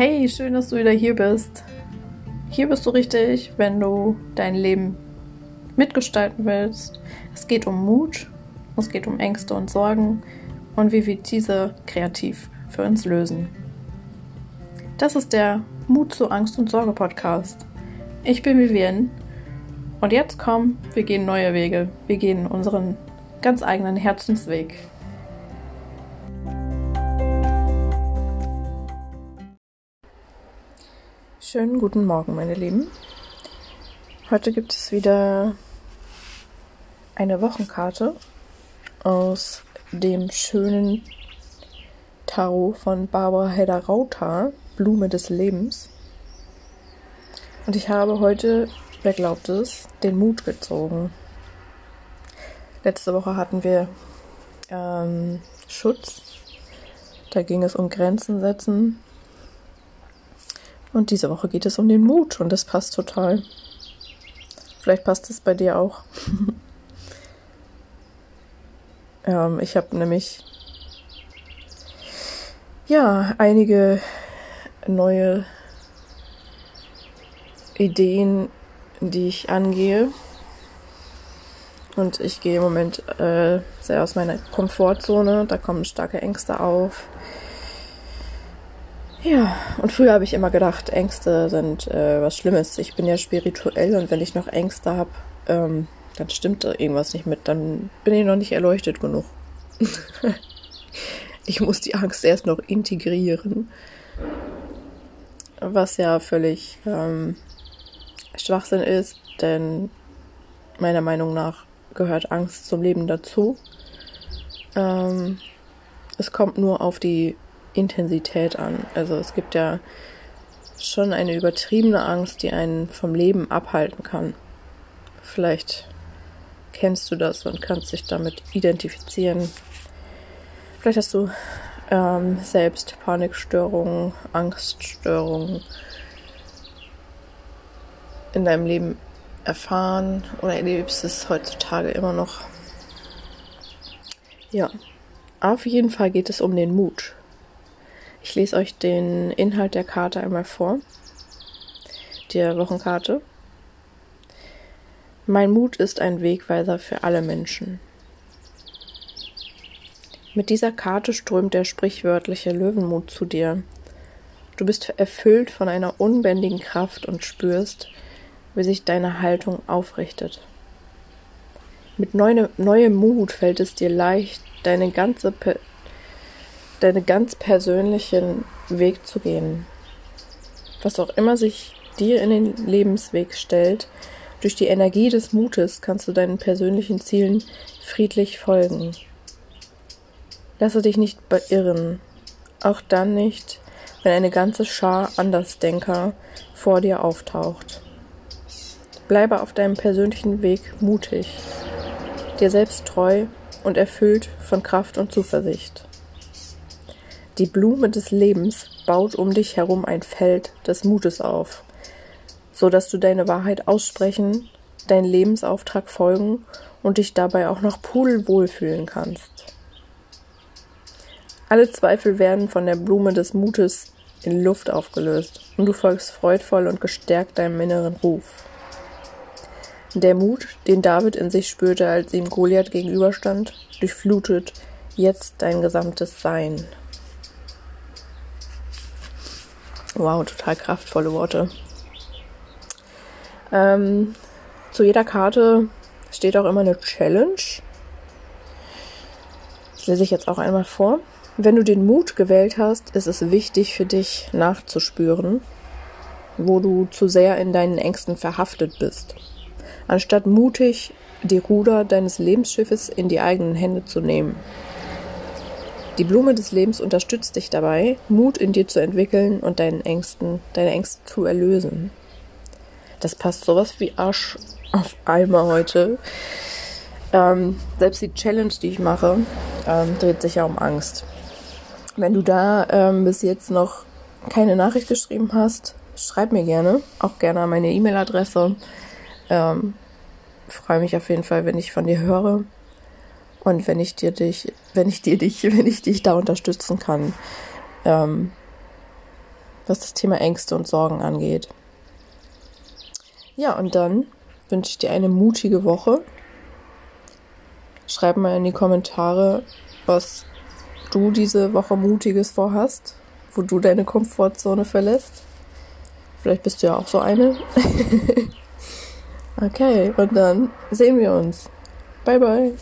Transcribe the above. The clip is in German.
Hey, schön, dass du wieder hier bist. Hier bist du richtig, wenn du dein Leben mitgestalten willst. Es geht um Mut, es geht um Ängste und Sorgen und wie wir diese kreativ für uns lösen. Das ist der Mut zu Angst und Sorge Podcast. Ich bin Vivienne und jetzt komm, wir gehen neue Wege. Wir gehen unseren ganz eigenen Herzensweg. Schönen guten Morgen, meine Lieben. Heute gibt es wieder eine Wochenkarte aus dem schönen Tarot von Barbara Hedda Rauta, Blume des Lebens. Und ich habe heute, wer glaubt es, den Mut gezogen. Letzte Woche hatten wir ähm, Schutz. Da ging es um Grenzen setzen und diese Woche geht es um den Mut und das passt total. Vielleicht passt es bei dir auch. ähm, ich habe nämlich ja einige neue Ideen, die ich angehe. Und ich gehe im Moment äh, sehr aus meiner Komfortzone. Da kommen starke Ängste auf. Ja, und früher habe ich immer gedacht, Ängste sind äh, was Schlimmes. Ich bin ja spirituell und wenn ich noch Ängste habe, ähm, dann stimmt irgendwas nicht mit. Dann bin ich noch nicht erleuchtet genug. ich muss die Angst erst noch integrieren. Was ja völlig ähm, Schwachsinn ist, denn meiner Meinung nach gehört Angst zum Leben dazu. Ähm, es kommt nur auf die Intensität an. Also es gibt ja schon eine übertriebene Angst, die einen vom Leben abhalten kann. Vielleicht kennst du das und kannst dich damit identifizieren. Vielleicht hast du ähm, selbst Panikstörungen, Angststörungen in deinem Leben erfahren oder erlebst es heutzutage immer noch. Ja, auf jeden Fall geht es um den Mut. Ich lese euch den Inhalt der Karte einmal vor. Der Wochenkarte. Mein Mut ist ein Wegweiser für alle Menschen. Mit dieser Karte strömt der sprichwörtliche Löwenmut zu dir. Du bist erfüllt von einer unbändigen Kraft und spürst, wie sich deine Haltung aufrichtet. Mit neue, neuem Mut fällt es dir leicht, deine ganze deinen ganz persönlichen Weg zu gehen. Was auch immer sich dir in den Lebensweg stellt, durch die Energie des Mutes kannst du deinen persönlichen Zielen friedlich folgen. Lasse dich nicht beirren, auch dann nicht, wenn eine ganze Schar Andersdenker vor dir auftaucht. Bleibe auf deinem persönlichen Weg mutig, dir selbst treu und erfüllt von Kraft und Zuversicht. Die Blume des Lebens baut um dich herum ein Feld des Mutes auf, so dass du deine Wahrheit aussprechen, deinen Lebensauftrag folgen und dich dabei auch noch pudelwohl fühlen kannst. Alle Zweifel werden von der Blume des Mutes in Luft aufgelöst und du folgst freudvoll und gestärkt deinem inneren Ruf. Der Mut, den David in sich spürte, als ihm Goliath gegenüberstand, durchflutet jetzt dein gesamtes Sein. Wow, total kraftvolle Worte. Ähm, zu jeder Karte steht auch immer eine Challenge. Das lese ich jetzt auch einmal vor. Wenn du den Mut gewählt hast, ist es wichtig für dich nachzuspüren, wo du zu sehr in deinen Ängsten verhaftet bist. Anstatt mutig die Ruder deines Lebensschiffes in die eigenen Hände zu nehmen. Die Blume des Lebens unterstützt dich dabei, Mut in dir zu entwickeln und deinen Ängsten, deine Ängste zu erlösen. Das passt sowas wie Arsch auf Eimer heute. Ähm, selbst die Challenge, die ich mache, ähm, dreht sich ja um Angst. Wenn du da ähm, bis jetzt noch keine Nachricht geschrieben hast, schreib mir gerne, auch gerne an meine E-Mail-Adresse. Ähm, freue mich auf jeden Fall, wenn ich von dir höre. Und wenn ich dir dich, wenn ich dir dich, wenn ich dich da unterstützen kann, ähm, was das Thema Ängste und Sorgen angeht. Ja, und dann wünsche ich dir eine mutige Woche. Schreib mal in die Kommentare, was du diese Woche Mutiges vorhast, wo du deine Komfortzone verlässt. Vielleicht bist du ja auch so eine. okay, und dann sehen wir uns. Bye bye.